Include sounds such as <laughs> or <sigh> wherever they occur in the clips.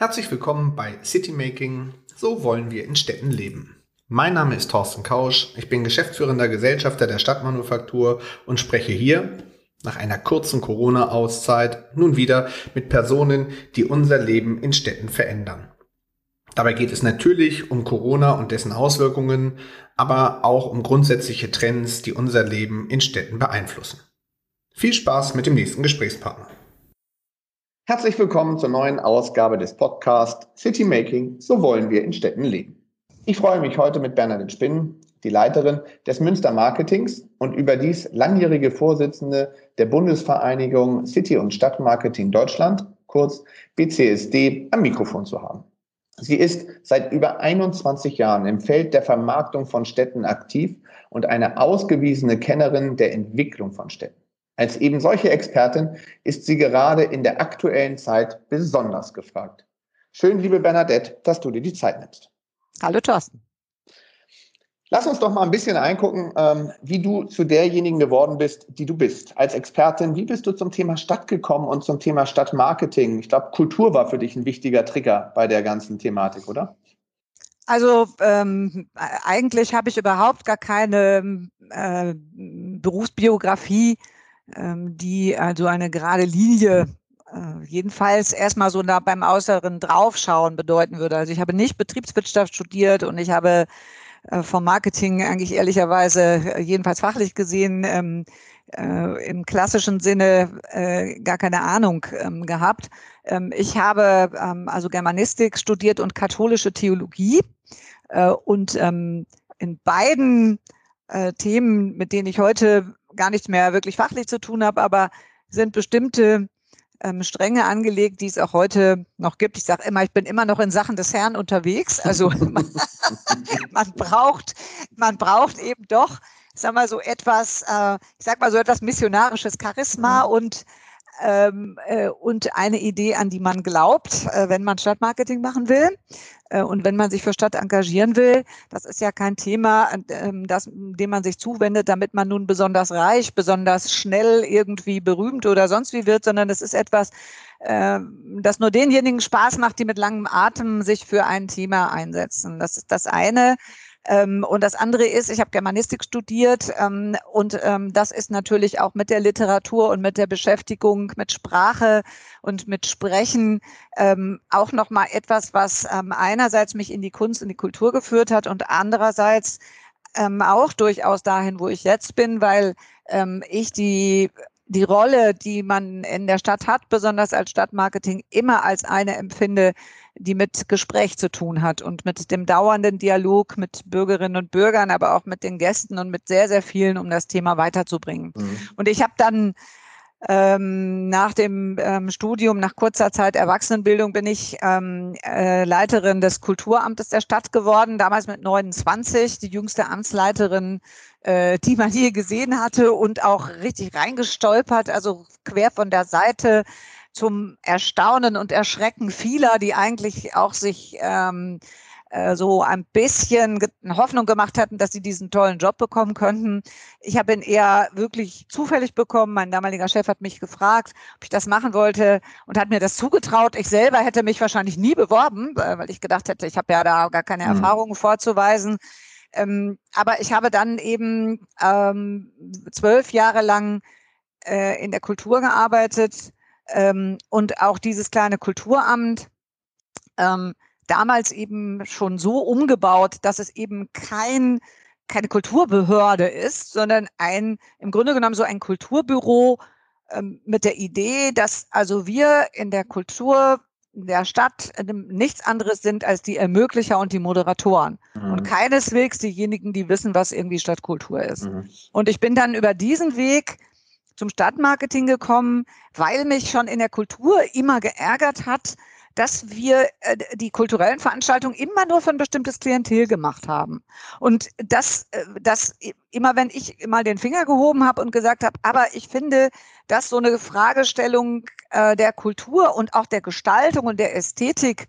Herzlich willkommen bei Citymaking. So wollen wir in Städten leben. Mein Name ist Thorsten Kausch. Ich bin geschäftsführender Gesellschafter der Stadtmanufaktur und spreche hier nach einer kurzen Corona-Auszeit nun wieder mit Personen, die unser Leben in Städten verändern. Dabei geht es natürlich um Corona und dessen Auswirkungen, aber auch um grundsätzliche Trends, die unser Leben in Städten beeinflussen. Viel Spaß mit dem nächsten Gesprächspartner. Herzlich willkommen zur neuen Ausgabe des Podcasts City Making, so wollen wir in Städten leben. Ich freue mich heute mit Bernadette Spinn, die Leiterin des Münster Marketings und überdies langjährige Vorsitzende der Bundesvereinigung City und Stadtmarketing Deutschland, kurz BCSD, am Mikrofon zu haben. Sie ist seit über 21 Jahren im Feld der Vermarktung von Städten aktiv und eine ausgewiesene Kennerin der Entwicklung von Städten. Als eben solche Expertin ist sie gerade in der aktuellen Zeit besonders gefragt. Schön, liebe Bernadette, dass du dir die Zeit nimmst. Hallo Thorsten. Lass uns doch mal ein bisschen eingucken, ähm, wie du zu derjenigen geworden bist, die du bist. Als Expertin, wie bist du zum Thema Stadt gekommen und zum Thema Stadtmarketing? Ich glaube, Kultur war für dich ein wichtiger Trigger bei der ganzen Thematik, oder? Also ähm, eigentlich habe ich überhaupt gar keine äh, Berufsbiografie ähm, die also eine gerade Linie äh, jedenfalls erstmal so da beim äußeren Draufschauen bedeuten würde. Also ich habe nicht Betriebswirtschaft studiert und ich habe äh, vom Marketing eigentlich ehrlicherweise äh, jedenfalls fachlich gesehen ähm, äh, im klassischen Sinne äh, gar keine Ahnung ähm, gehabt. Ähm, ich habe ähm, also Germanistik studiert und katholische Theologie äh, und ähm, in beiden Themen, mit denen ich heute gar nichts mehr wirklich fachlich zu tun habe, aber sind bestimmte ähm, Stränge angelegt, die es auch heute noch gibt. Ich sage immer, ich bin immer noch in Sachen des Herrn unterwegs. Also <laughs> man, man braucht, man braucht eben doch, sag mal so etwas, äh, ich sag mal so etwas missionarisches Charisma und ähm, äh, und eine Idee, an die man glaubt, äh, wenn man Stadtmarketing machen will äh, und wenn man sich für Stadt engagieren will. Das ist ja kein Thema, ähm, das, dem man sich zuwendet, damit man nun besonders reich, besonders schnell irgendwie berühmt oder sonst wie wird, sondern es ist etwas, äh, das nur denjenigen Spaß macht, die mit langem Atem sich für ein Thema einsetzen. Das ist das eine. Ähm, und das andere ist, ich habe Germanistik studiert ähm, und ähm, das ist natürlich auch mit der Literatur und mit der Beschäftigung mit Sprache und mit Sprechen ähm, auch nochmal etwas, was ähm, einerseits mich in die Kunst und die Kultur geführt hat und andererseits ähm, auch durchaus dahin, wo ich jetzt bin, weil ähm, ich die die Rolle, die man in der Stadt hat, besonders als Stadtmarketing, immer als eine empfinde, die mit Gespräch zu tun hat und mit dem dauernden Dialog mit Bürgerinnen und Bürgern, aber auch mit den Gästen und mit sehr, sehr vielen, um das Thema weiterzubringen. Mhm. Und ich habe dann ähm, nach dem ähm, Studium, nach kurzer Zeit Erwachsenenbildung, bin ich ähm, äh, Leiterin des Kulturamtes der Stadt geworden, damals mit 29, die jüngste Amtsleiterin, äh, die man je gesehen hatte und auch richtig reingestolpert, also quer von der Seite zum Erstaunen und Erschrecken vieler, die eigentlich auch sich ähm, äh, so ein bisschen Hoffnung gemacht hatten, dass sie diesen tollen Job bekommen könnten. Ich habe ihn eher wirklich zufällig bekommen. Mein damaliger Chef hat mich gefragt, ob ich das machen wollte und hat mir das zugetraut. Ich selber hätte mich wahrscheinlich nie beworben, weil ich gedacht hätte, ich habe ja da gar keine mhm. Erfahrungen vorzuweisen. Ähm, aber ich habe dann eben ähm, zwölf Jahre lang äh, in der Kultur gearbeitet, ähm, und auch dieses kleine Kulturamt ähm, damals eben schon so umgebaut, dass es eben kein keine Kulturbehörde ist, sondern ein im Grunde genommen so ein Kulturbüro ähm, mit der Idee, dass also wir in der Kultur der Stadt nichts anderes sind als die Ermöglicher und die Moderatoren mhm. und keineswegs diejenigen, die wissen, was irgendwie Stadtkultur ist. Mhm. Und ich bin dann über diesen Weg zum Stadtmarketing gekommen, weil mich schon in der Kultur immer geärgert hat, dass wir äh, die kulturellen Veranstaltungen immer nur für ein bestimmtes Klientel gemacht haben. Und das, äh, das immer wenn ich mal den Finger gehoben habe und gesagt habe, aber ich finde, dass so eine Fragestellung äh, der Kultur und auch der Gestaltung und der Ästhetik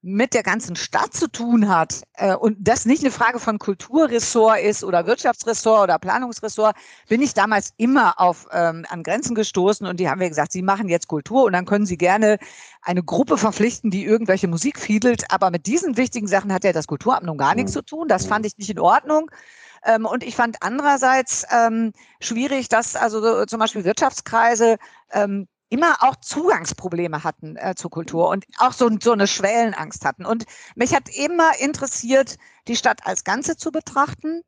mit der ganzen Stadt zu tun hat äh, und das nicht eine Frage von Kulturressort ist oder Wirtschaftsressort oder Planungsressort, bin ich damals immer auf ähm, an Grenzen gestoßen und die haben mir gesagt, sie machen jetzt Kultur und dann können sie gerne eine Gruppe verpflichten, die irgendwelche Musik fiedelt, aber mit diesen wichtigen Sachen hat ja das Kulturamt nun gar nichts zu tun. Das fand ich nicht in Ordnung. Ähm, und ich fand andererseits ähm, schwierig, dass also so, zum Beispiel Wirtschaftskreise ähm, immer auch Zugangsprobleme hatten äh, zur Kultur und auch so, so eine Schwellenangst hatten. Und mich hat immer interessiert, die Stadt als Ganze zu betrachten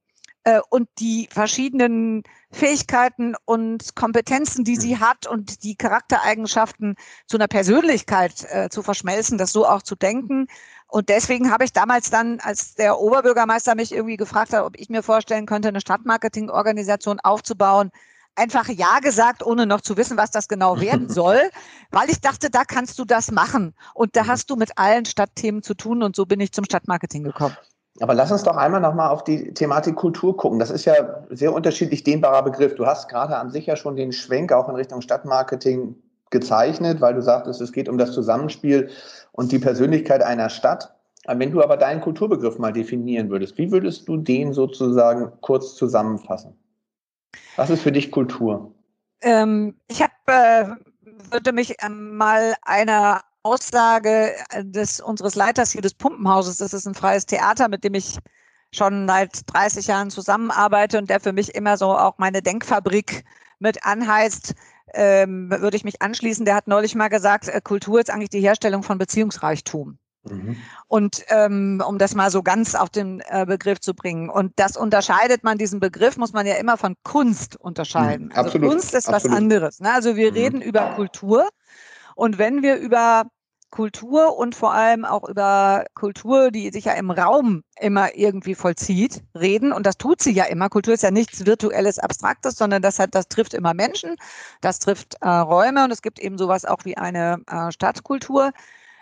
äh, und die verschiedenen Fähigkeiten und Kompetenzen, die sie hat und die Charaktereigenschaften zu einer Persönlichkeit äh, zu verschmelzen, das so auch zu denken. Und deswegen habe ich damals dann, als der Oberbürgermeister mich irgendwie gefragt hat, ob ich mir vorstellen könnte, eine Stadtmarketingorganisation aufzubauen, einfach Ja gesagt, ohne noch zu wissen, was das genau werden <laughs> soll, weil ich dachte, da kannst du das machen. Und da mhm. hast du mit allen Stadtthemen zu tun und so bin ich zum Stadtmarketing gekommen. Aber lass uns doch einmal nochmal auf die Thematik Kultur gucken. Das ist ja sehr unterschiedlich dehnbarer Begriff. Du hast gerade an sich ja schon den Schwenk auch in Richtung Stadtmarketing gezeichnet, weil du sagtest, es geht um das Zusammenspiel und die Persönlichkeit einer Stadt. Wenn du aber deinen Kulturbegriff mal definieren würdest, wie würdest du den sozusagen kurz zusammenfassen? Was ist für dich Kultur? Ähm, ich hab, äh, würde mich ähm, mal einer Aussage äh, des unseres Leiters hier des Pumpenhauses, das ist ein freies Theater, mit dem ich schon seit 30 Jahren zusammenarbeite und der für mich immer so auch meine Denkfabrik mit anheizt, ähm, würde ich mich anschließen. Der hat neulich mal gesagt, äh, Kultur ist eigentlich die Herstellung von Beziehungsreichtum. Mhm. Und ähm, um das mal so ganz auf den äh, Begriff zu bringen. Und das unterscheidet man, diesen Begriff muss man ja immer von Kunst unterscheiden. Mhm, also Kunst ist absolut. was anderes. Ne? Also wir mhm. reden über Kultur. Und wenn wir über Kultur und vor allem auch über Kultur, die sich ja im Raum immer irgendwie vollzieht, reden. Und das tut sie ja immer. Kultur ist ja nichts virtuelles, abstraktes, sondern das hat, das trifft immer Menschen, das trifft äh, Räume und es gibt eben sowas auch wie eine äh, Stadtkultur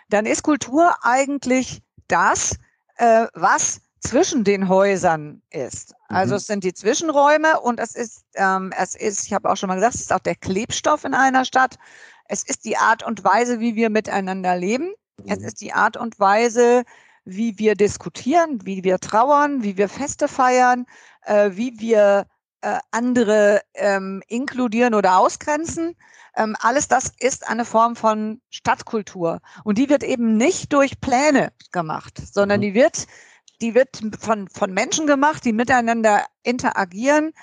dann ist Kultur eigentlich das, äh, was zwischen den Häusern ist. Also mhm. es sind die Zwischenräume und es ist, ähm, es ist, ich habe auch schon mal gesagt, es ist auch der Klebstoff in einer Stadt. Es ist die Art und Weise, wie wir miteinander leben. Mhm. Es ist die Art und Weise, wie wir diskutieren, wie wir trauern, wie wir Feste feiern, äh, wie wir äh, andere ähm, inkludieren oder ausgrenzen. Ähm, alles das ist eine Form von Stadtkultur. Und die wird eben nicht durch Pläne gemacht, sondern mhm. die wird, die wird von, von Menschen gemacht, die miteinander interagieren,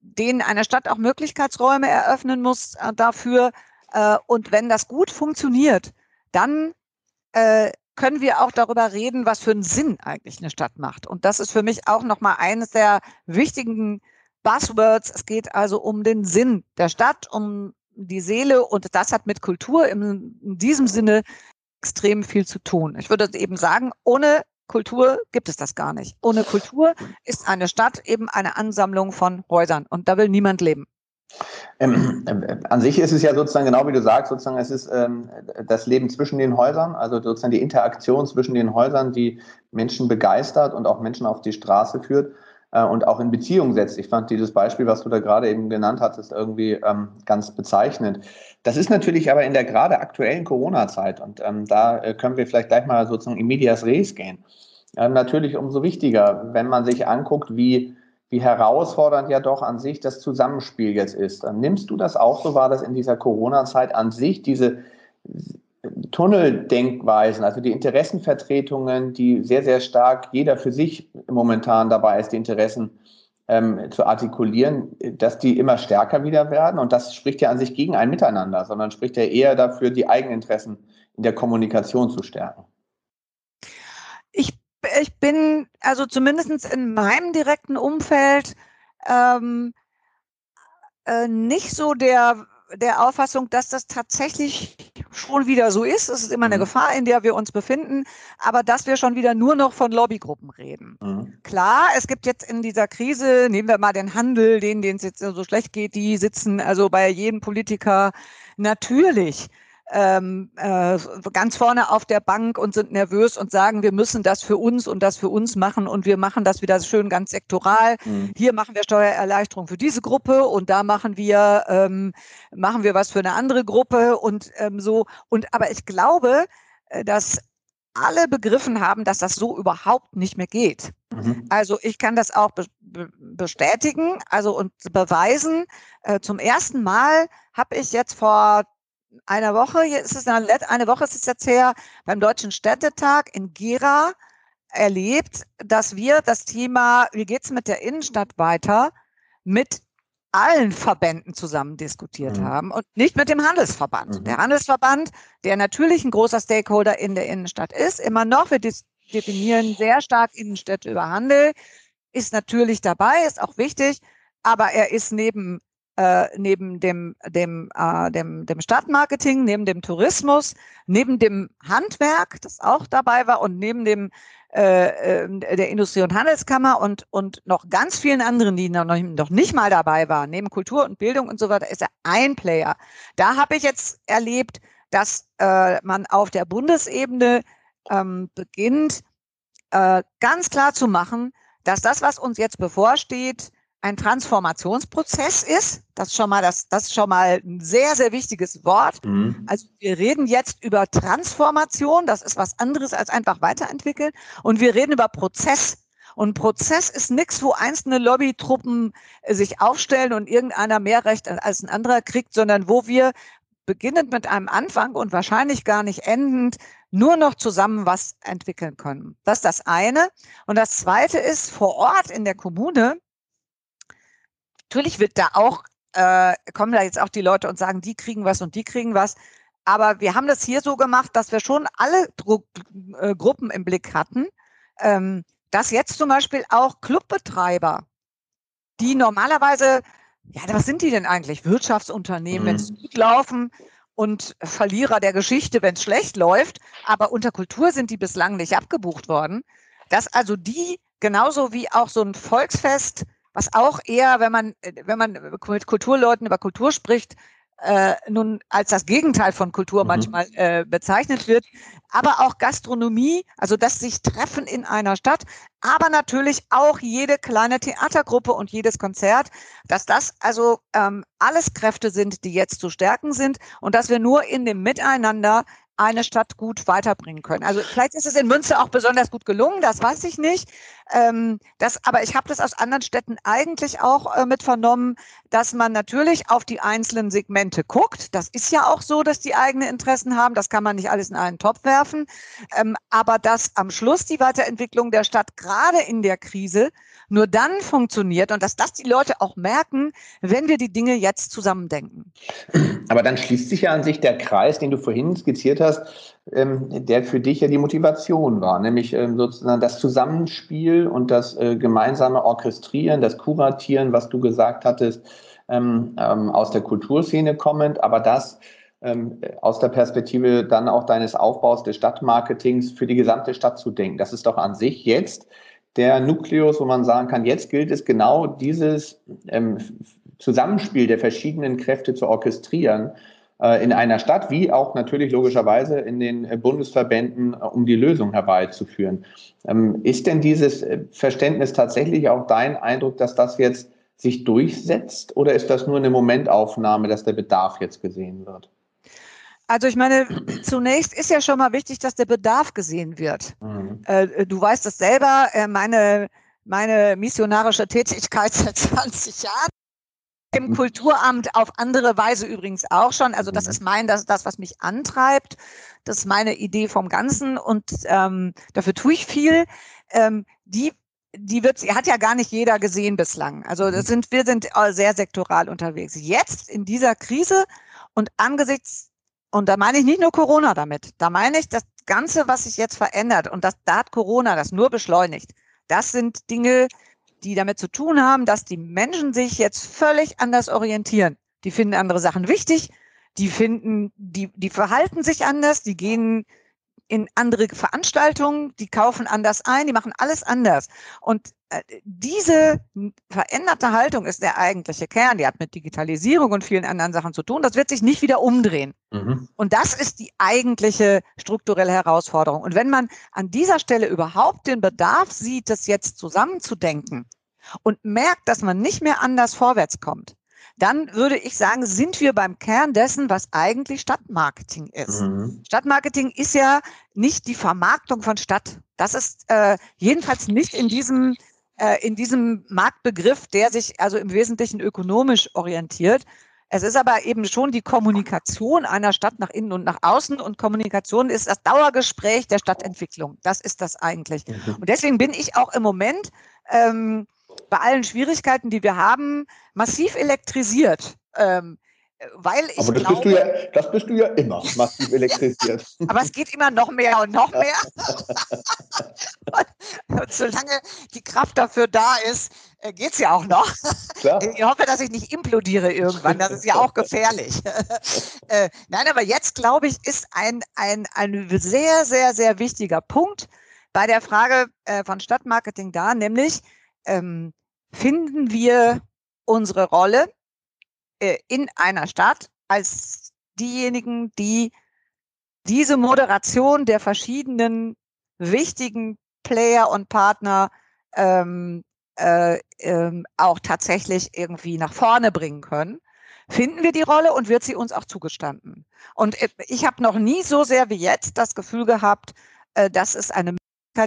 denen eine Stadt auch Möglichkeitsräume eröffnen muss äh, dafür. Äh, und wenn das gut funktioniert, dann äh, können wir auch darüber reden, was für einen Sinn eigentlich eine Stadt macht. Und das ist für mich auch nochmal eines der wichtigen Buzzwords. Es geht also um den Sinn der Stadt, um die Seele und das hat mit Kultur in, in diesem Sinne extrem viel zu tun. Ich würde eben sagen, ohne Kultur gibt es das gar nicht. Ohne Kultur ist eine Stadt eben eine Ansammlung von Häusern und da will niemand leben. Ähm, äh, an sich ist es ja sozusagen genau wie du sagst, sozusagen es ist ähm, das Leben zwischen den Häusern, also sozusagen die Interaktion zwischen den Häusern, die Menschen begeistert und auch Menschen auf die Straße führt äh, und auch in Beziehung setzt. Ich fand dieses Beispiel, was du da gerade eben genannt hattest, irgendwie ähm, ganz bezeichnend. Das ist natürlich aber in der gerade aktuellen Corona-Zeit und ähm, da äh, können wir vielleicht gleich mal sozusagen in medias res gehen. Ähm, natürlich umso wichtiger, wenn man sich anguckt, wie wie herausfordernd ja doch an sich das Zusammenspiel jetzt ist. Nimmst du das auch so wahr, dass in dieser Corona-Zeit an sich diese Tunneldenkweisen, also die Interessenvertretungen, die sehr, sehr stark jeder für sich momentan dabei ist, die Interessen ähm, zu artikulieren, dass die immer stärker wieder werden. Und das spricht ja an sich gegen ein Miteinander, sondern spricht ja eher dafür, die Eigeninteressen in der Kommunikation zu stärken. Ich, ich bin also zumindest in meinem direkten Umfeld ähm, äh, nicht so der der Auffassung, dass das tatsächlich schon wieder so ist. Es ist immer eine mhm. Gefahr, in der wir uns befinden, aber dass wir schon wieder nur noch von Lobbygruppen reden. Mhm. Klar, es gibt jetzt in dieser Krise, nehmen wir mal den Handel, denen, denen es jetzt so schlecht geht, die sitzen also bei jedem Politiker natürlich ähm, äh, ganz vorne auf der Bank und sind nervös und sagen, wir müssen das für uns und das für uns machen und wir machen das wieder schön ganz sektoral. Mhm. Hier machen wir Steuererleichterung für diese Gruppe und da machen wir ähm, machen wir was für eine andere Gruppe und ähm, so. Und aber ich glaube, äh, dass alle begriffen haben, dass das so überhaupt nicht mehr geht. Mhm. Also ich kann das auch be bestätigen, also und beweisen. Äh, zum ersten Mal habe ich jetzt vor einer Woche, ist es eine, eine Woche ist es jetzt her, beim Deutschen Städtetag in Gera erlebt, dass wir das Thema, wie geht's mit der Innenstadt weiter, mit allen Verbänden zusammen diskutiert mhm. haben und nicht mit dem Handelsverband. Mhm. Der Handelsverband, der natürlich ein großer Stakeholder in der Innenstadt ist, immer noch, wir definieren sehr stark Innenstädte über Handel, ist natürlich dabei, ist auch wichtig, aber er ist neben äh, neben dem, dem, äh, dem, dem Stadtmarketing, neben dem Tourismus, neben dem Handwerk, das auch dabei war, und neben dem äh, ähm, der Industrie- und Handelskammer und, und noch ganz vielen anderen, die noch, noch nicht mal dabei waren, neben Kultur und Bildung und so weiter, ist er ein Player. Da habe ich jetzt erlebt, dass äh, man auf der Bundesebene ähm, beginnt, äh, ganz klar zu machen, dass das, was uns jetzt bevorsteht, ein Transformationsprozess ist. Das ist schon mal das, das ist schon mal ein sehr, sehr wichtiges Wort. Mhm. Also wir reden jetzt über Transformation. Das ist was anderes als einfach weiterentwickeln. Und wir reden über Prozess. Und Prozess ist nichts, wo einzelne Lobbytruppen äh, sich aufstellen und irgendeiner mehr Recht als ein anderer kriegt, sondern wo wir beginnend mit einem Anfang und wahrscheinlich gar nicht endend nur noch zusammen was entwickeln können. Das ist das eine. Und das zweite ist, vor Ort in der Kommune Natürlich wird da auch, äh, kommen da jetzt auch die Leute und sagen, die kriegen was und die kriegen was. Aber wir haben das hier so gemacht, dass wir schon alle Dru äh, Gruppen im Blick hatten. Ähm, dass jetzt zum Beispiel auch Clubbetreiber, die normalerweise, ja, was sind die denn eigentlich? Wirtschaftsunternehmen, mhm. wenn es gut laufen und Verlierer der Geschichte, wenn es schlecht läuft. Aber unter Kultur sind die bislang nicht abgebucht worden. Dass also die genauso wie auch so ein Volksfest was auch eher, wenn man, äh, wenn man mit Kulturleuten über Kultur spricht, äh, nun als das Gegenteil von Kultur mhm. manchmal äh, bezeichnet wird, aber auch Gastronomie, also das sich treffen in einer Stadt, aber natürlich auch jede kleine Theatergruppe und jedes Konzert, dass das also ähm, alles Kräfte sind, die jetzt zu stärken sind und dass wir nur in dem Miteinander eine Stadt gut weiterbringen können. Also vielleicht ist es in Münster auch besonders gut gelungen, das weiß ich nicht. Ähm, das, aber ich habe das aus anderen Städten eigentlich auch äh, mit vernommen, dass man natürlich auf die einzelnen Segmente guckt. Das ist ja auch so, dass die eigene Interessen haben. Das kann man nicht alles in einen Topf werfen. Ähm, aber dass am Schluss die Weiterentwicklung der Stadt gerade in der Krise nur dann funktioniert und dass das die Leute auch merken, wenn wir die Dinge jetzt zusammendenken. Aber dann schließt sich ja an sich der Kreis, den du vorhin skizziert hast, der für dich ja die Motivation war, nämlich ähm, sozusagen das Zusammenspiel und das äh, gemeinsame Orchestrieren, das Kuratieren, was du gesagt hattest, ähm, aus der Kulturszene kommend, aber das aus der Perspektive dann auch deines Aufbaus des Stadtmarketings für die gesamte Stadt zu denken. Das ist doch an sich jetzt der Nukleus, wo man sagen kann, jetzt gilt es genau dieses ähm, Zusammenspiel der verschiedenen Kräfte zu orchestrieren in einer Stadt, wie auch natürlich logischerweise in den äh, Bundesverbänden, äh, um die Lösung herbeizuführen. Ähm, ist denn dieses äh, Verständnis tatsächlich auch dein Eindruck, dass das jetzt sich durchsetzt oder ist das nur eine Momentaufnahme, dass der Bedarf jetzt gesehen wird? Also ich meine, zunächst ist ja schon mal wichtig, dass der Bedarf gesehen wird. Mhm. Äh, du weißt das selber, äh, meine, meine missionarische Tätigkeit <laughs> seit 20 Jahren im mhm. Kulturamt auf andere Weise übrigens auch schon. Also das mhm. ist mein, das, das, was mich antreibt. Das ist meine Idee vom Ganzen und ähm, dafür tue ich viel. Ähm, die die wird, hat ja gar nicht jeder gesehen bislang. Also das sind, wir sind sehr sektoral unterwegs. Jetzt in dieser Krise und angesichts und da meine ich nicht nur Corona damit. Da meine ich das Ganze, was sich jetzt verändert. Und das, da hat Corona das nur beschleunigt. Das sind Dinge, die damit zu tun haben, dass die Menschen sich jetzt völlig anders orientieren. Die finden andere Sachen wichtig. Die finden, die, die verhalten sich anders. Die gehen in andere Veranstaltungen, die kaufen anders ein, die machen alles anders. Und äh, diese veränderte Haltung ist der eigentliche Kern. Die hat mit Digitalisierung und vielen anderen Sachen zu tun. Das wird sich nicht wieder umdrehen. Mhm. Und das ist die eigentliche strukturelle Herausforderung. Und wenn man an dieser Stelle überhaupt den Bedarf sieht, das jetzt zusammenzudenken und merkt, dass man nicht mehr anders vorwärts kommt, dann würde ich sagen, sind wir beim Kern dessen, was eigentlich Stadtmarketing ist. Mhm. Stadtmarketing ist ja nicht die Vermarktung von Stadt. Das ist äh, jedenfalls nicht in diesem, äh, in diesem Marktbegriff, der sich also im Wesentlichen ökonomisch orientiert. Es ist aber eben schon die Kommunikation einer Stadt nach innen und nach außen und Kommunikation ist das Dauergespräch der Stadtentwicklung. Das ist das eigentlich. Mhm. Und deswegen bin ich auch im Moment ähm, bei allen Schwierigkeiten, die wir haben, massiv elektrisiert. Ähm, weil ich aber das, glaube, bist du ja, das bist du ja immer massiv <laughs> elektrisiert. aber es geht immer noch mehr und noch mehr. <laughs> und solange die Kraft dafür da ist, äh, geht es ja auch noch. Klar. <laughs> Ich hoffe, dass ich nicht implodiere irgendwann. Das ist ja auch gefährlich. Äh, nein, aber jetzt, glaube ich, ist ein, ein, ein sehr, sehr, sehr wichtiger Punkt bei der Frage äh, von Stadtmarketing da, nämlich ähm, finden wir unsere Rolle äh, in einer Stadt als diejenigen, die diese Moderation der verschiedenen wichtigen Player und Partner ähm, äh, ähm, auch tatsächlich irgendwie nach vorne bringen können, finden wir die Rolle und wird sie uns auch zugestanden. Und äh, ich habe noch nie so sehr wie jetzt das Gefühl gehabt, äh, dass es eine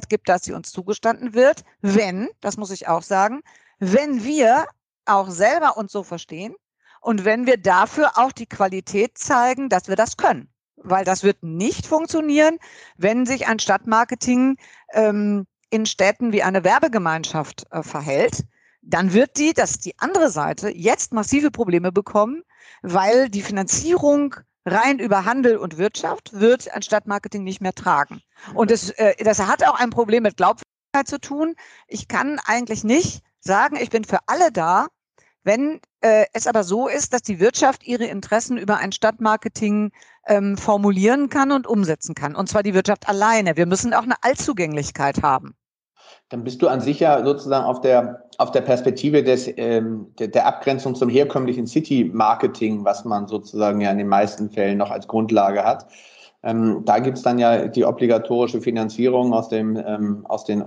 gibt, dass sie uns zugestanden wird, wenn, das muss ich auch sagen, wenn wir auch selber uns so verstehen und wenn wir dafür auch die Qualität zeigen, dass wir das können. Weil das wird nicht funktionieren, wenn sich ein Stadtmarketing ähm, in Städten wie eine Werbegemeinschaft äh, verhält. Dann wird die, das ist die andere Seite, jetzt massive Probleme bekommen, weil die Finanzierung rein über Handel und Wirtschaft wird ein Stadtmarketing nicht mehr tragen. Und das, äh, das hat auch ein Problem mit Glaubwürdigkeit zu tun. Ich kann eigentlich nicht sagen, ich bin für alle da, wenn äh, es aber so ist, dass die Wirtschaft ihre Interessen über ein Stadtmarketing ähm, formulieren kann und umsetzen kann. Und zwar die Wirtschaft alleine. Wir müssen auch eine Allzugänglichkeit haben. Dann bist du an sich ja sozusagen auf der, auf der Perspektive des, ähm, der, der Abgrenzung zum herkömmlichen City-Marketing, was man sozusagen ja in den meisten Fällen noch als Grundlage hat. Ähm, da gibt es dann ja die obligatorische Finanzierung aus, dem, ähm, aus den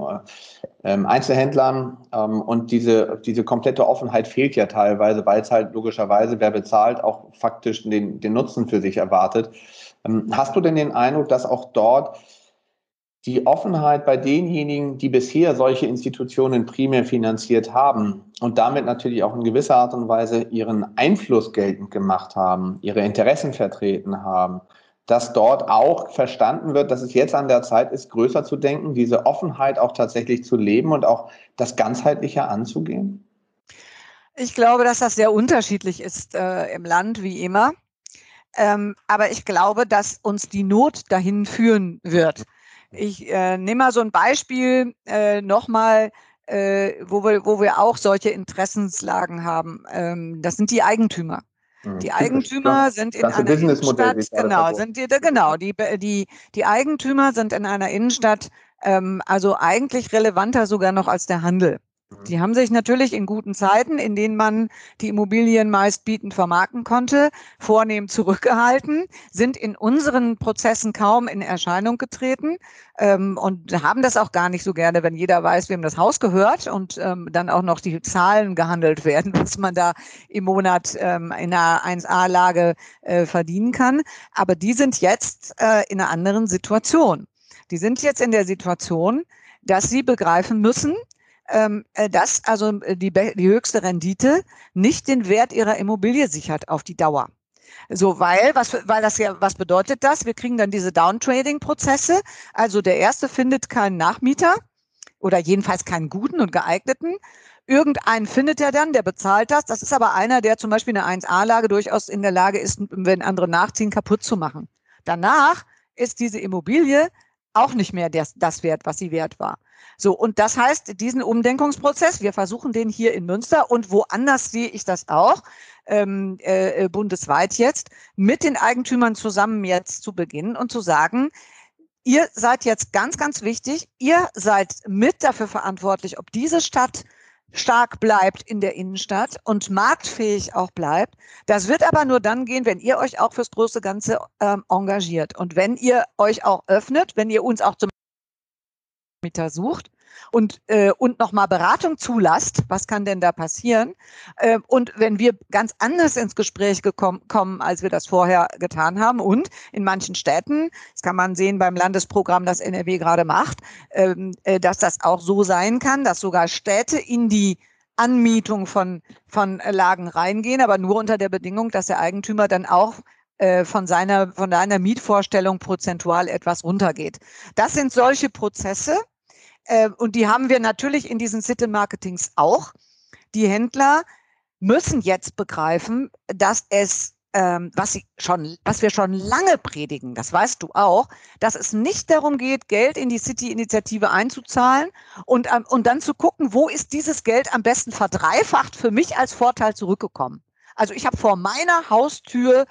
ähm, Einzelhändlern ähm, und diese, diese komplette Offenheit fehlt ja teilweise, weil es halt logischerweise, wer bezahlt, auch faktisch den, den Nutzen für sich erwartet. Ähm, hast du denn den Eindruck, dass auch dort die Offenheit bei denjenigen, die bisher solche Institutionen primär finanziert haben und damit natürlich auch in gewisser Art und Weise ihren Einfluss geltend gemacht haben, ihre Interessen vertreten haben, dass dort auch verstanden wird, dass es jetzt an der Zeit ist, größer zu denken, diese Offenheit auch tatsächlich zu leben und auch das ganzheitliche anzugehen? Ich glaube, dass das sehr unterschiedlich ist äh, im Land, wie immer. Ähm, aber ich glaube, dass uns die Not dahin führen wird. Ich äh, nehme mal so ein Beispiel äh, nochmal, äh, wo, wir, wo wir auch solche Interessenslagen haben. Ähm, das sind die Eigentümer. Mhm. Die Eigentümer sind in einer Innenstadt, genau, sind die, genau, die, die, die Eigentümer sind in einer Innenstadt ähm, also eigentlich relevanter sogar noch als der Handel. Die haben sich natürlich in guten Zeiten, in denen man die Immobilien meist bietend vermarkten konnte, vornehm zurückgehalten, sind in unseren Prozessen kaum in Erscheinung getreten ähm, und haben das auch gar nicht so gerne, wenn jeder weiß, wem das Haus gehört und ähm, dann auch noch die Zahlen gehandelt werden, <laughs> was man da im Monat ähm, in einer 1A-Lage äh, verdienen kann. Aber die sind jetzt äh, in einer anderen Situation. Die sind jetzt in der Situation, dass sie begreifen müssen, ähm, äh, dass also äh, die, die höchste Rendite nicht den Wert ihrer Immobilie sichert auf die Dauer. So, weil, was, weil das ja, was bedeutet das? Wir kriegen dann diese Downtrading-Prozesse. Also der erste findet keinen Nachmieter oder jedenfalls keinen guten und geeigneten. Irgendeinen findet er dann, der bezahlt das. Das ist aber einer, der zum Beispiel eine 1A-Lage durchaus in der Lage ist, wenn andere nachziehen, kaputt zu machen. Danach ist diese Immobilie auch nicht mehr das, das wert, was sie wert war. So, und das heißt, diesen Umdenkungsprozess, wir versuchen den hier in Münster und woanders sehe ich das auch, ähm, äh, äh, bundesweit jetzt, mit den Eigentümern zusammen jetzt zu beginnen und zu sagen, ihr seid jetzt ganz, ganz wichtig, ihr seid mit dafür verantwortlich, ob diese Stadt stark bleibt in der Innenstadt und marktfähig auch bleibt. Das wird aber nur dann gehen, wenn ihr euch auch fürs große Ganze ähm, engagiert und wenn ihr euch auch öffnet, wenn ihr uns auch zum sucht und, äh, und nochmal Beratung zulasst, was kann denn da passieren? Äh, und wenn wir ganz anders ins Gespräch gekommen, kommen, als wir das vorher getan haben und in manchen Städten, das kann man sehen beim Landesprogramm, das NRW gerade macht, ähm, äh, dass das auch so sein kann, dass sogar Städte in die Anmietung von, von Lagen reingehen, aber nur unter der Bedingung, dass der Eigentümer dann auch von seiner, von seiner Mietvorstellung prozentual etwas runtergeht. Das sind solche Prozesse, äh, und die haben wir natürlich in diesen City-Marketings auch. Die Händler müssen jetzt begreifen, dass es ähm, was, sie schon, was wir schon lange predigen, das weißt du auch, dass es nicht darum geht, Geld in die City-Initiative einzuzahlen und, und dann zu gucken, wo ist dieses Geld am besten verdreifacht für mich als Vorteil zurückgekommen. Also ich habe vor meiner Haustür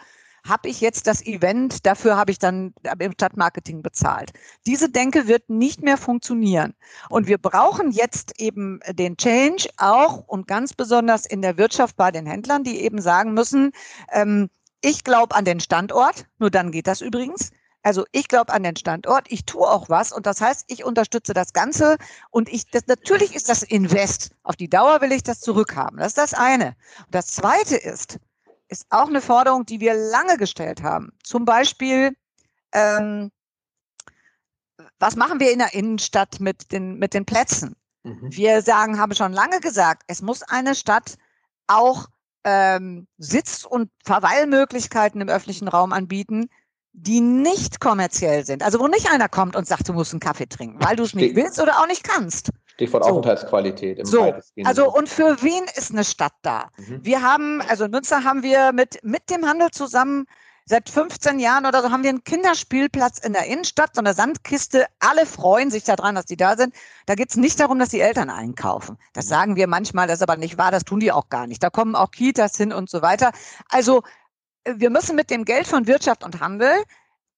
habe ich jetzt das Event, dafür habe ich dann im Stadtmarketing bezahlt. Diese Denke wird nicht mehr funktionieren. Und wir brauchen jetzt eben den Change auch und ganz besonders in der Wirtschaft bei den Händlern, die eben sagen müssen, ähm, ich glaube an den Standort, nur dann geht das übrigens. Also ich glaube an den Standort, ich tue auch was und das heißt, ich unterstütze das Ganze und ich, das, natürlich ist das Invest. Auf die Dauer will ich das zurückhaben. Das ist das eine. Und das zweite ist, ist auch eine Forderung, die wir lange gestellt haben. Zum Beispiel, ähm, was machen wir in der Innenstadt mit den, mit den Plätzen? Mhm. Wir sagen, haben schon lange gesagt, es muss eine Stadt auch ähm, Sitz- und Verweilmöglichkeiten im öffentlichen Raum anbieten, die nicht kommerziell sind. Also wo nicht einer kommt und sagt, du musst einen Kaffee trinken, weil du es nicht willst oder auch nicht kannst. Stichwort so. Aufenthaltsqualität. Im so, also und für wen ist eine Stadt da? Mhm. Wir haben, also in Münster haben wir mit, mit dem Handel zusammen seit 15 Jahren oder so haben wir einen Kinderspielplatz in der Innenstadt, so eine Sandkiste. Alle freuen sich daran, dass die da sind. Da geht es nicht darum, dass die Eltern einkaufen. Das mhm. sagen wir manchmal, das ist aber nicht wahr, das tun die auch gar nicht. Da kommen auch Kitas hin und so weiter. Also wir müssen mit dem Geld von Wirtschaft und Handel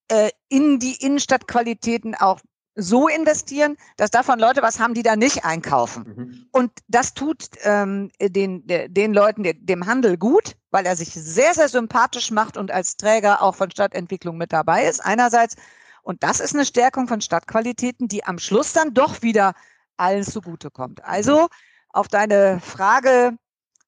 äh, in die Innenstadtqualitäten auch so investieren, dass davon Leute was haben, die da nicht einkaufen. Mhm. Und das tut ähm, den, den Leuten, dem Handel gut, weil er sich sehr, sehr sympathisch macht und als Träger auch von Stadtentwicklung mit dabei ist. Einerseits, und das ist eine Stärkung von Stadtqualitäten, die am Schluss dann doch wieder allen zugutekommt. Also auf deine Frage,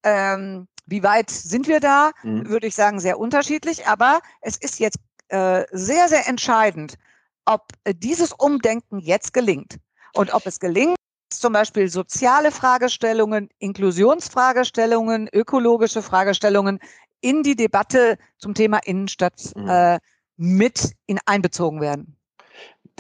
ähm, wie weit sind wir da? Mhm. Würde ich sagen, sehr unterschiedlich. Aber es ist jetzt äh, sehr, sehr entscheidend, ob äh, dieses Umdenken jetzt gelingt. Und ob es gelingt, zum Beispiel soziale Fragestellungen, Inklusionsfragestellungen, ökologische Fragestellungen in die Debatte zum Thema Innenstadt mhm. äh, mit in einbezogen werden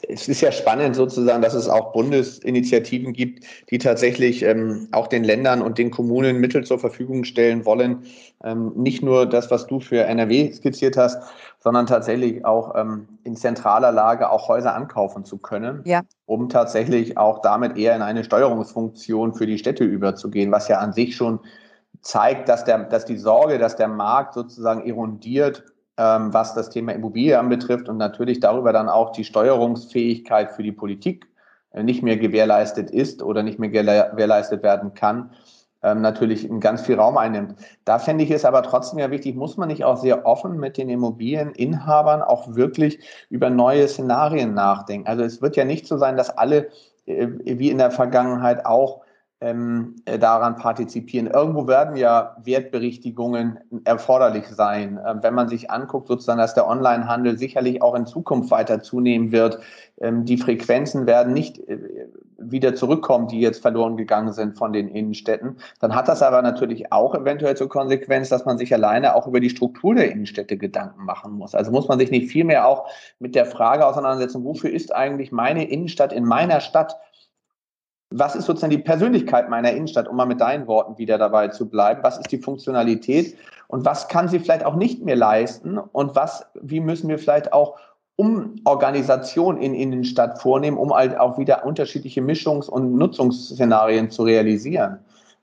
es ist ja spannend sozusagen, dass es auch Bundesinitiativen gibt, die tatsächlich ähm, auch den Ländern und den Kommunen Mittel zur Verfügung stellen wollen. Ähm, nicht nur das, was du für NRW skizziert hast, sondern tatsächlich auch ähm, in zentraler Lage auch Häuser ankaufen zu können, ja. um tatsächlich auch damit eher in eine Steuerungsfunktion für die Städte überzugehen, was ja an sich schon zeigt, dass, der, dass die Sorge, dass der Markt sozusagen erodiert ähm, was das Thema Immobilie anbetrifft und natürlich darüber dann auch die Steuerungsfähigkeit für die Politik äh, nicht mehr gewährleistet ist oder nicht mehr gewährleistet werden kann, ähm, natürlich ganz viel Raum einnimmt. Da fände ich es aber trotzdem ja wichtig, muss man nicht auch sehr offen mit den Immobilieninhabern auch wirklich über neue Szenarien nachdenken. Also es wird ja nicht so sein, dass alle äh, wie in der Vergangenheit auch ähm, äh, daran partizipieren. Irgendwo werden ja Wertberichtigungen erforderlich sein. Ähm, wenn man sich anguckt, sozusagen, dass der Onlinehandel sicherlich auch in Zukunft weiter zunehmen wird. Ähm, die Frequenzen werden nicht äh, wieder zurückkommen, die jetzt verloren gegangen sind von den Innenstädten. Dann hat das aber natürlich auch eventuell zur Konsequenz, dass man sich alleine auch über die Struktur der Innenstädte Gedanken machen muss. Also muss man sich nicht viel mehr auch mit der Frage auseinandersetzen, wofür ist eigentlich meine Innenstadt in meiner Stadt was ist sozusagen die Persönlichkeit meiner Innenstadt, um mal mit deinen Worten wieder dabei zu bleiben? Was ist die Funktionalität und was kann sie vielleicht auch nicht mehr leisten und was, wie müssen wir vielleicht auch Umorganisation in Innenstadt vornehmen, um halt auch wieder unterschiedliche Mischungs- und Nutzungsszenarien zu realisieren?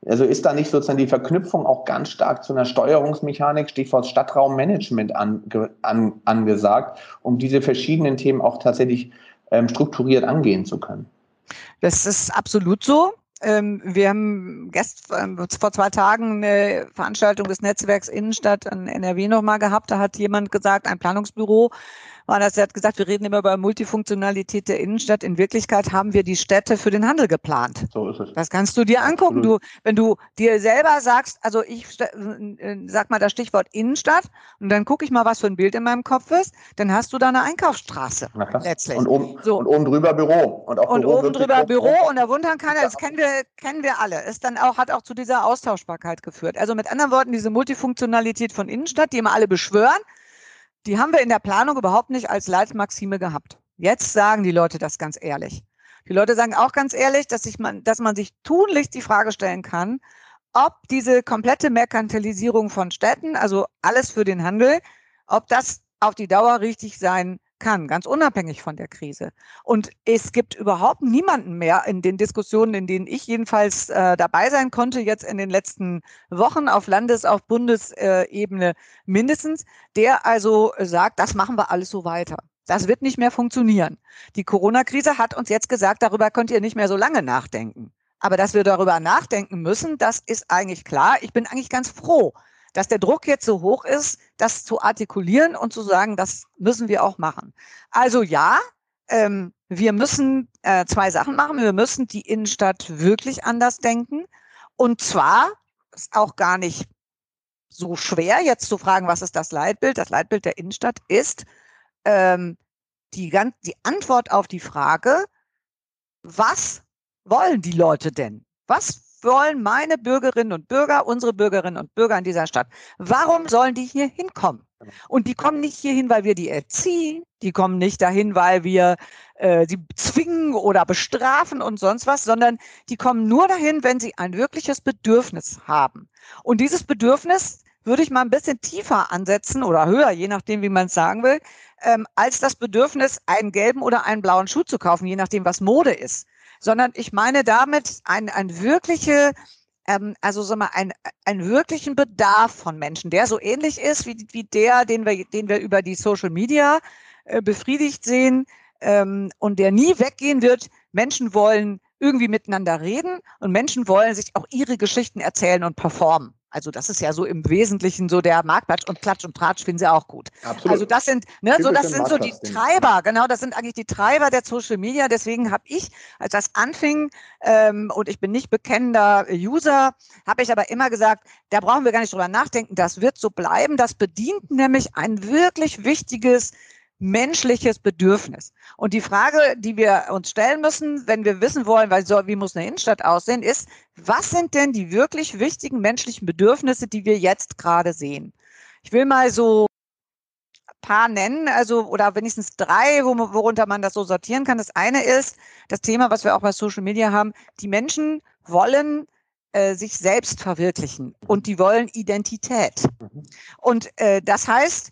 Also ist da nicht sozusagen die Verknüpfung auch ganz stark zu einer Steuerungsmechanik, Stichwort Stadtraummanagement ange, an, angesagt, um diese verschiedenen Themen auch tatsächlich ähm, strukturiert angehen zu können? Das ist absolut so. Ähm, wir haben gest, äh, vor zwei Tagen eine Veranstaltung des Netzwerks Innenstadt in NRW nochmal gehabt. Da hat jemand gesagt, ein Planungsbüro, Woanders hat gesagt, wir reden immer über Multifunktionalität der Innenstadt. In Wirklichkeit haben wir die Städte für den Handel geplant. So ist es. Das kannst du dir angucken. Du, wenn du dir selber sagst, also ich äh, sag mal das Stichwort Innenstadt und dann gucke ich mal, was für ein Bild in meinem Kopf ist, dann hast du da eine Einkaufsstraße letztlich. Und oben, so. und oben drüber Büro. Und, auch und Büro oben drüber Büro und da wundern keiner, das kennen wir, kennen wir alle. Ist dann auch, hat auch zu dieser Austauschbarkeit geführt. Also mit anderen Worten, diese Multifunktionalität von Innenstadt, die immer alle beschwören, die haben wir in der Planung überhaupt nicht als Leitmaxime gehabt. Jetzt sagen die Leute das ganz ehrlich. Die Leute sagen auch ganz ehrlich, dass, sich man, dass man sich tunlichst die Frage stellen kann, ob diese komplette Merkantilisierung von Städten, also alles für den Handel, ob das auf die Dauer richtig sein kann, ganz unabhängig von der Krise. Und es gibt überhaupt niemanden mehr in den Diskussionen, in denen ich jedenfalls äh, dabei sein konnte, jetzt in den letzten Wochen auf Landes-, auf Bundesebene mindestens, der also sagt, das machen wir alles so weiter. Das wird nicht mehr funktionieren. Die Corona-Krise hat uns jetzt gesagt, darüber könnt ihr nicht mehr so lange nachdenken. Aber dass wir darüber nachdenken müssen, das ist eigentlich klar. Ich bin eigentlich ganz froh, dass der Druck jetzt so hoch ist, das zu artikulieren und zu sagen, das müssen wir auch machen. Also ja, ähm, wir müssen äh, zwei Sachen machen. Wir müssen die Innenstadt wirklich anders denken. Und zwar ist auch gar nicht so schwer, jetzt zu fragen, was ist das Leitbild? Das Leitbild der Innenstadt ist ähm, die, die Antwort auf die Frage, was wollen die Leute denn? Was wollen meine Bürgerinnen und Bürger, unsere Bürgerinnen und Bürger in dieser Stadt? Warum sollen die hier hinkommen? Und die kommen nicht hierhin, weil wir die erziehen. Die kommen nicht dahin, weil wir äh, sie zwingen oder bestrafen und sonst was, sondern die kommen nur dahin, wenn sie ein wirkliches Bedürfnis haben. Und dieses Bedürfnis würde ich mal ein bisschen tiefer ansetzen oder höher, je nachdem, wie man es sagen will, ähm, als das Bedürfnis, einen gelben oder einen blauen Schuh zu kaufen, je nachdem, was Mode ist sondern ich meine damit ein, ein wirkliche, ähm, also sag mal, ein, einen wirklichen Bedarf von Menschen, der so ähnlich ist wie, wie der, den wir, den wir über die Social Media äh, befriedigt sehen ähm, und der nie weggehen wird. Menschen wollen irgendwie miteinander reden und Menschen wollen sich auch ihre Geschichten erzählen und performen. Also das ist ja so im Wesentlichen so der Marktplatz und Klatsch und Tratsch finden sie auch gut. Absolut. Also das sind, ne, so das sind so die Treiber, genau, das sind eigentlich die Treiber der Social Media. Deswegen habe ich, als das anfing, ähm, und ich bin nicht bekennender User, habe ich aber immer gesagt, da brauchen wir gar nicht drüber nachdenken, das wird so bleiben. Das bedient nämlich ein wirklich wichtiges menschliches Bedürfnis. Und die Frage, die wir uns stellen müssen, wenn wir wissen wollen, weil so, wie muss eine Innenstadt aussehen, ist, was sind denn die wirklich wichtigen menschlichen Bedürfnisse, die wir jetzt gerade sehen? Ich will mal so ein paar nennen, also oder wenigstens drei, worunter man das so sortieren kann. Das eine ist das Thema, was wir auch bei Social Media haben. Die Menschen wollen äh, sich selbst verwirklichen und die wollen Identität. Mhm. Und äh, das heißt,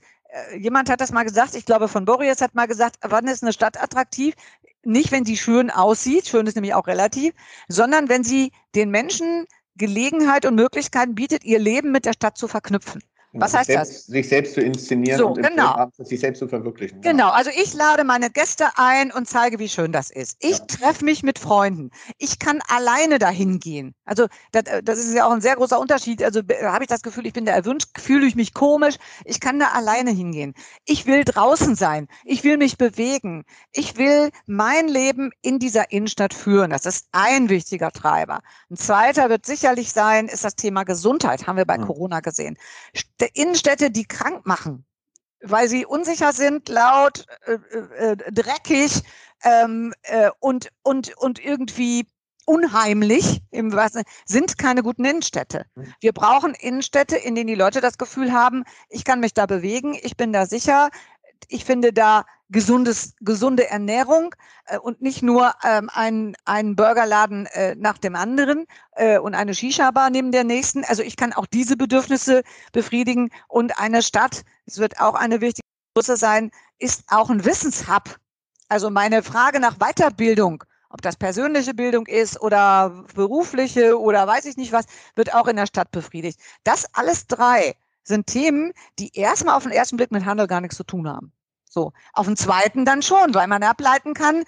jemand hat das mal gesagt, ich glaube von Boris hat mal gesagt, wann ist eine Stadt attraktiv? Nicht, wenn sie schön aussieht, schön ist nämlich auch relativ, sondern wenn sie den Menschen Gelegenheit und Möglichkeiten bietet, ihr Leben mit der Stadt zu verknüpfen. Was heißt selbst, das? Sich selbst zu inszenieren so, und genau. sich selbst zu verwirklichen. Genau. genau, also ich lade meine Gäste ein und zeige, wie schön das ist. Ich ja. treffe mich mit Freunden. Ich kann alleine dahin gehen. Also das, das ist ja auch ein sehr großer Unterschied. Also habe ich das Gefühl, ich bin da erwünscht, fühle ich mich komisch. Ich kann da alleine hingehen. Ich will draußen sein. Ich will mich bewegen. Ich will mein Leben in dieser Innenstadt führen. Das ist ein wichtiger Treiber. Ein zweiter wird sicherlich sein, ist das Thema Gesundheit. Haben wir bei mhm. Corona gesehen Innenstädte, die krank machen, weil sie unsicher sind, laut, äh, äh, äh, dreckig ähm, äh, und, und, und irgendwie unheimlich, im Wasser, sind keine guten Innenstädte. Mhm. Wir brauchen Innenstädte, in denen die Leute das Gefühl haben, ich kann mich da bewegen, ich bin da sicher, ich finde da gesundes, gesunde Ernährung äh, und nicht nur ähm, ein, ein Burgerladen äh, nach dem anderen äh, und eine Shisha-Bar neben der nächsten. Also ich kann auch diese Bedürfnisse befriedigen und eine Stadt, es wird auch eine wichtige Größe sein, ist auch ein Wissenshub. Also meine Frage nach Weiterbildung, ob das persönliche Bildung ist oder berufliche oder weiß ich nicht was, wird auch in der Stadt befriedigt. Das alles drei sind Themen, die erstmal auf den ersten Blick mit Handel gar nichts zu tun haben. So, auf den zweiten dann schon, weil man ableiten kann,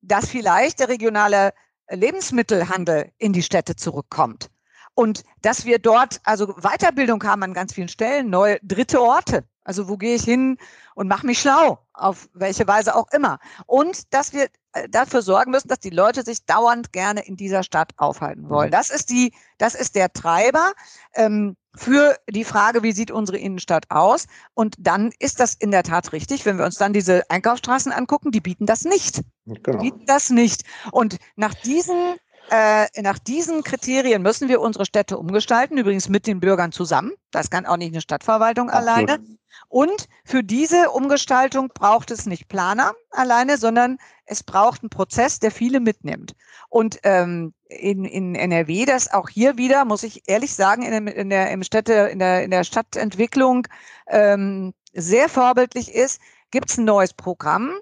dass vielleicht der regionale Lebensmittelhandel in die Städte zurückkommt. Und dass wir dort also Weiterbildung haben an ganz vielen Stellen, neue dritte Orte. Also wo gehe ich hin und mache mich schlau, auf welche Weise auch immer. Und dass wir äh, dafür sorgen müssen, dass die Leute sich dauernd gerne in dieser Stadt aufhalten wollen. Mhm. Das ist die, das ist der Treiber ähm, für die Frage, wie sieht unsere Innenstadt aus? Und dann ist das in der Tat richtig, wenn wir uns dann diese Einkaufsstraßen angucken, die bieten das nicht. Genau. Die bieten das nicht. Und nach diesen äh, nach diesen Kriterien müssen wir unsere Städte umgestalten, übrigens mit den Bürgern zusammen. Das kann auch nicht eine Stadtverwaltung Absolut. alleine. Und für diese Umgestaltung braucht es nicht Planer alleine, sondern es braucht einen Prozess, der viele mitnimmt. Und ähm, in, in NRW, das auch hier wieder, muss ich ehrlich sagen, in, in, der, im Städte, in, der, in der Stadtentwicklung ähm, sehr vorbildlich ist, gibt es ein neues Programm,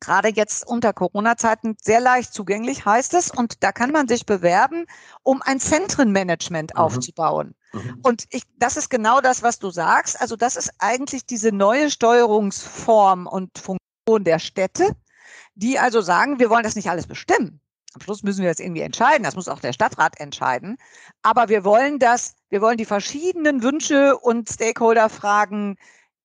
gerade jetzt unter Corona-Zeiten sehr leicht zugänglich, heißt es. Und da kann man sich bewerben, um ein Zentrenmanagement mhm. aufzubauen. Mhm. Und ich, das ist genau das, was du sagst. Also das ist eigentlich diese neue Steuerungsform und Funktion der Städte, die also sagen, wir wollen das nicht alles bestimmen. Am Schluss müssen wir das irgendwie entscheiden. Das muss auch der Stadtrat entscheiden. Aber wir wollen das, wir wollen die verschiedenen Wünsche und Stakeholder-Fragen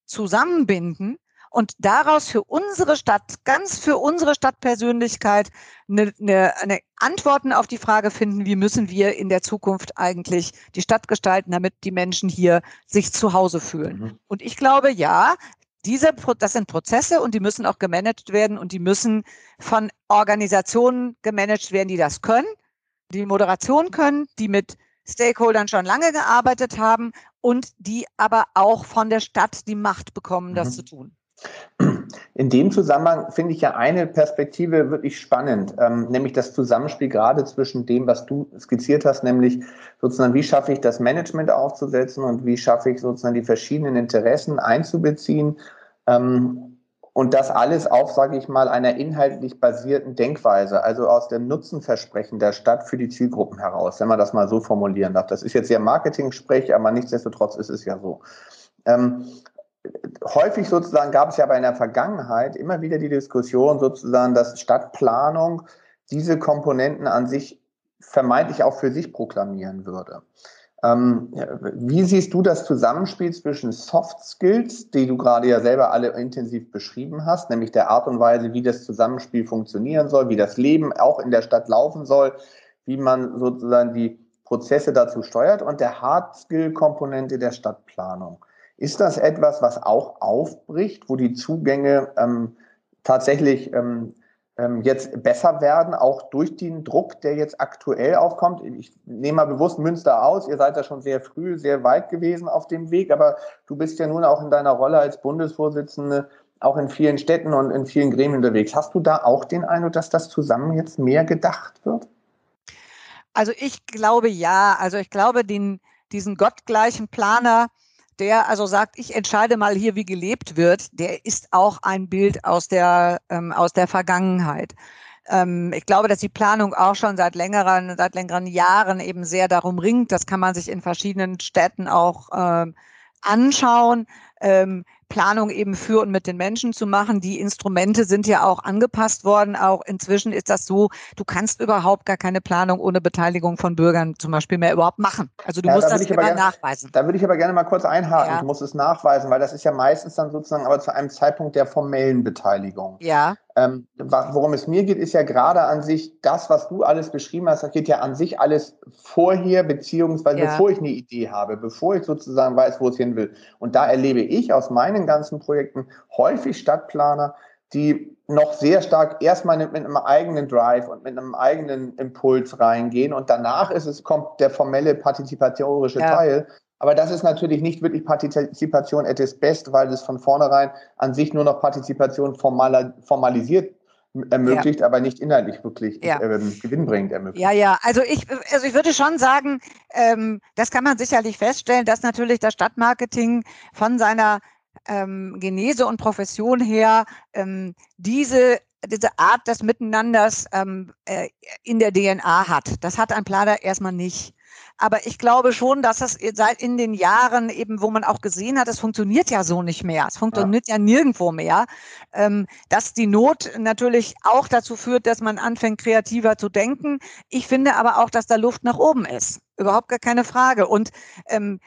zusammenbinden und daraus für unsere Stadt, ganz für unsere Stadtpersönlichkeit, eine, eine, eine Antworten auf die Frage finden, wie müssen wir in der Zukunft eigentlich die Stadt gestalten, damit die Menschen hier sich zu Hause fühlen. Mhm. Und ich glaube, ja, diese, das sind Prozesse und die müssen auch gemanagt werden und die müssen von Organisationen gemanagt werden, die das können, die Moderation können, die mit Stakeholdern schon lange gearbeitet haben und die aber auch von der Stadt die Macht bekommen, das mhm. zu tun. In dem Zusammenhang finde ich ja eine Perspektive wirklich spannend, ähm, nämlich das Zusammenspiel gerade zwischen dem, was du skizziert hast, nämlich sozusagen, wie schaffe ich das Management aufzusetzen und wie schaffe ich sozusagen die verschiedenen Interessen einzubeziehen. Ähm, und das alles auf, sage ich mal, einer inhaltlich basierten Denkweise, also aus dem Nutzenversprechen der Stadt für die Zielgruppen heraus, wenn man das mal so formulieren darf. Das ist jetzt sehr Marketing-Sprech, aber nichtsdestotrotz ist es ja so. Ähm, häufig sozusagen gab es ja aber in der Vergangenheit immer wieder die Diskussion sozusagen, dass Stadtplanung diese Komponenten an sich vermeintlich auch für sich proklamieren würde. Ähm, wie siehst du das Zusammenspiel zwischen Soft Skills, die du gerade ja selber alle intensiv beschrieben hast, nämlich der Art und Weise, wie das Zusammenspiel funktionieren soll, wie das Leben auch in der Stadt laufen soll, wie man sozusagen die Prozesse dazu steuert und der Hard Skill Komponente der Stadtplanung? Ist das etwas, was auch aufbricht, wo die Zugänge ähm, tatsächlich ähm, ähm, jetzt besser werden, auch durch den Druck, der jetzt aktuell aufkommt? Ich nehme mal bewusst Münster aus. Ihr seid ja schon sehr früh, sehr weit gewesen auf dem Weg, aber du bist ja nun auch in deiner Rolle als Bundesvorsitzende auch in vielen Städten und in vielen Gremien unterwegs. Hast du da auch den Eindruck, dass das zusammen jetzt mehr gedacht wird? Also ich glaube ja. Also ich glaube, den, diesen gottgleichen Planer, der also sagt, ich entscheide mal hier, wie gelebt wird, der ist auch ein Bild aus der, ähm, aus der Vergangenheit. Ähm, ich glaube, dass die Planung auch schon seit längeren, seit längeren Jahren eben sehr darum ringt. Das kann man sich in verschiedenen Städten auch ähm, anschauen. Ähm, Planung eben für und mit den Menschen zu machen. Die Instrumente sind ja auch angepasst worden. Auch inzwischen ist das so, du kannst überhaupt gar keine Planung ohne Beteiligung von Bürgern zum Beispiel mehr überhaupt machen. Also du ja, musst da das immer gerne, nachweisen. Da würde ich aber gerne mal kurz einhaken. Ja. Du musst es nachweisen, weil das ist ja meistens dann sozusagen aber zu einem Zeitpunkt der formellen Beteiligung. Ja. Ähm, worum es mir geht, ist ja gerade an sich das, was du alles beschrieben hast, das geht ja an sich alles vorher, beziehungsweise ja. bevor ich eine Idee habe, bevor ich sozusagen weiß, wo es hin will. Und da erlebe ich aus meinen ganzen Projekten häufig Stadtplaner, die noch sehr stark erstmal mit einem eigenen Drive und mit einem eigenen Impuls reingehen und danach ist es, kommt der formelle partizipatorische ja. Teil. Aber das ist natürlich nicht wirklich Partizipation at its best, weil es von vornherein an sich nur noch Partizipation formal, formalisiert ermöglicht, ja. aber nicht inhaltlich wirklich ja. ähm, gewinnbringend ermöglicht. Ja, ja, also ich, also ich würde schon sagen, ähm, das kann man sicherlich feststellen, dass natürlich das Stadtmarketing von seiner ähm, Genese und Profession her ähm, diese diese Art des Miteinanders ähm, äh, in der DNA hat. Das hat ein Planer erstmal nicht. Aber ich glaube schon, dass es seit in den Jahren eben, wo man auch gesehen hat, es funktioniert ja so nicht mehr. Es funktioniert ja, ja nirgendwo mehr. Ähm, dass die Not natürlich auch dazu führt, dass man anfängt, kreativer zu denken. Ich finde aber auch, dass da Luft nach oben ist. Überhaupt gar keine Frage. Und ähm,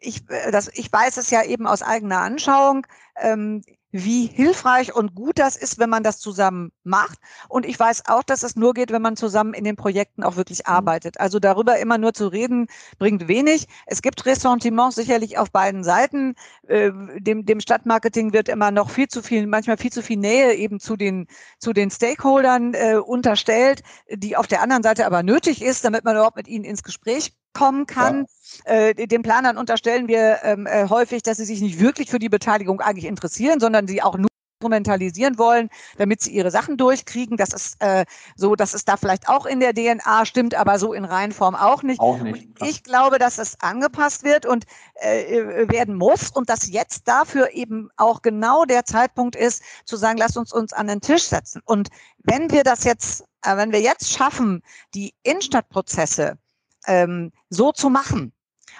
ich, äh, das, ich weiß es ja eben aus eigener Anschauung. Ähm, wie hilfreich und gut das ist, wenn man das zusammen macht. Und ich weiß auch, dass es nur geht, wenn man zusammen in den Projekten auch wirklich mhm. arbeitet. Also darüber immer nur zu reden, bringt wenig. Es gibt Ressentiments sicherlich auf beiden Seiten. Äh, dem, dem Stadtmarketing wird immer noch viel zu viel, manchmal viel zu viel Nähe eben zu den, zu den Stakeholdern äh, unterstellt, die auf der anderen Seite aber nötig ist, damit man überhaupt mit ihnen ins Gespräch kommen kann. Ja. Äh, den Planern unterstellen wir ähm, äh, häufig, dass sie sich nicht wirklich für die Beteiligung eigentlich interessieren, sondern sie auch nur instrumentalisieren wollen, damit sie ihre Sachen durchkriegen. Das ist äh, so, dass es da vielleicht auch in der DNA stimmt, aber so in Reihenform auch nicht. Auch nicht. ich glaube, dass es angepasst wird und äh, werden muss und dass jetzt dafür eben auch genau der Zeitpunkt ist, zu sagen, lasst uns uns an den Tisch setzen. Und wenn wir das jetzt, äh, wenn wir jetzt schaffen, die Innenstadtprozesse ähm, so zu machen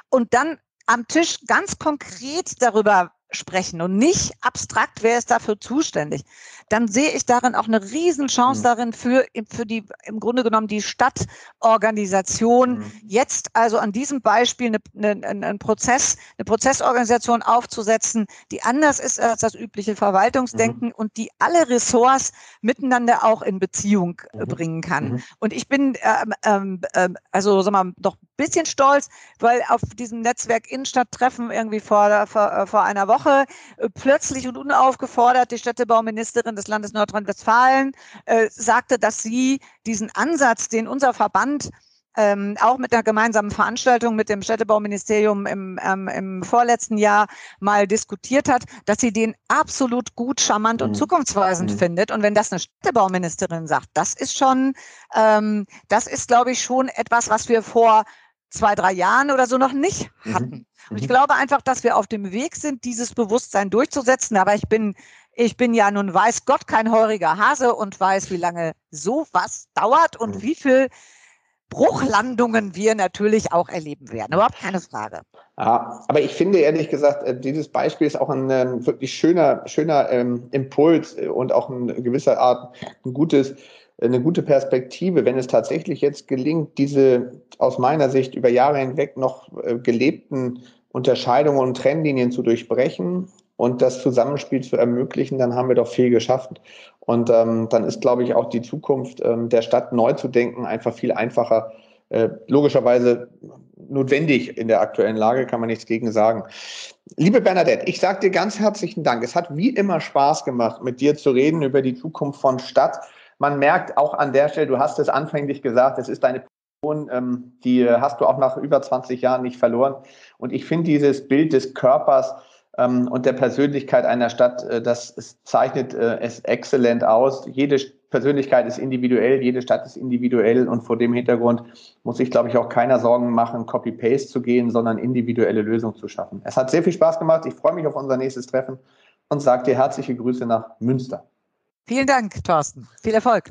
und dann am Tisch ganz konkret darüber sprechen und nicht abstrakt, wer ist dafür zuständig, dann sehe ich darin auch eine Riesenchance mhm. darin für, für die, im Grunde genommen die Stadtorganisation, mhm. jetzt also an diesem Beispiel eine, eine, einen Prozess, eine Prozessorganisation aufzusetzen, die anders ist als das übliche Verwaltungsdenken mhm. und die alle Ressorts miteinander auch in Beziehung mhm. bringen kann. Mhm. Und ich bin ähm, ähm, ähm, also sag mal, doch bisschen stolz, weil auf diesem Netzwerk Innenstadttreffen irgendwie vor, vor, äh, vor einer Woche äh, plötzlich und unaufgefordert die Städtebauministerin des Landes Nordrhein-Westfalen äh, sagte, dass sie diesen Ansatz, den unser Verband ähm, auch mit einer gemeinsamen Veranstaltung mit dem Städtebauministerium im, ähm, im vorletzten Jahr mal diskutiert hat, dass sie den absolut gut, charmant mhm. und zukunftsweisend mhm. findet. Und wenn das eine Städtebauministerin sagt, das ist schon, ähm, das ist, glaube ich, schon etwas, was wir vor zwei, drei Jahren oder so noch nicht mhm. hatten. Mhm. Und ich glaube einfach, dass wir auf dem Weg sind, dieses Bewusstsein durchzusetzen. Aber ich bin ich bin ja nun weiß Gott kein heuriger Hase und weiß, wie lange sowas dauert und mhm. wie viel Bruchlandungen wir natürlich auch erleben werden. Überhaupt keine Frage. Ja, aber ich finde ehrlich gesagt, äh, dieses Beispiel ist auch ein, ein wirklich schöner, schöner ähm, Impuls und auch in gewisser Art ein gutes, eine gute Perspektive, wenn es tatsächlich jetzt gelingt, diese aus meiner Sicht über Jahre hinweg noch äh, gelebten Unterscheidungen und Trennlinien zu durchbrechen und das Zusammenspiel zu ermöglichen, dann haben wir doch viel geschafft. Und ähm, dann ist, glaube ich, auch die Zukunft ähm, der Stadt neu zu denken einfach viel einfacher. Äh, logischerweise notwendig in der aktuellen Lage, kann man nichts gegen sagen. Liebe Bernadette, ich sage dir ganz herzlichen Dank. Es hat wie immer Spaß gemacht, mit dir zu reden über die Zukunft von Stadt. Man merkt auch an der Stelle, du hast es anfänglich gesagt, es ist deine Person, ähm, die hast du auch nach über 20 Jahren nicht verloren. Und ich finde dieses Bild des Körpers, ähm, und der Persönlichkeit einer Stadt, äh, das zeichnet äh, es exzellent aus. Jede Persönlichkeit ist individuell, jede Stadt ist individuell und vor dem Hintergrund muss sich, glaube ich, auch keiner Sorgen machen, Copy-Paste zu gehen, sondern individuelle Lösungen zu schaffen. Es hat sehr viel Spaß gemacht. Ich freue mich auf unser nächstes Treffen und sage dir herzliche Grüße nach Münster. Vielen Dank, Thorsten. Viel Erfolg.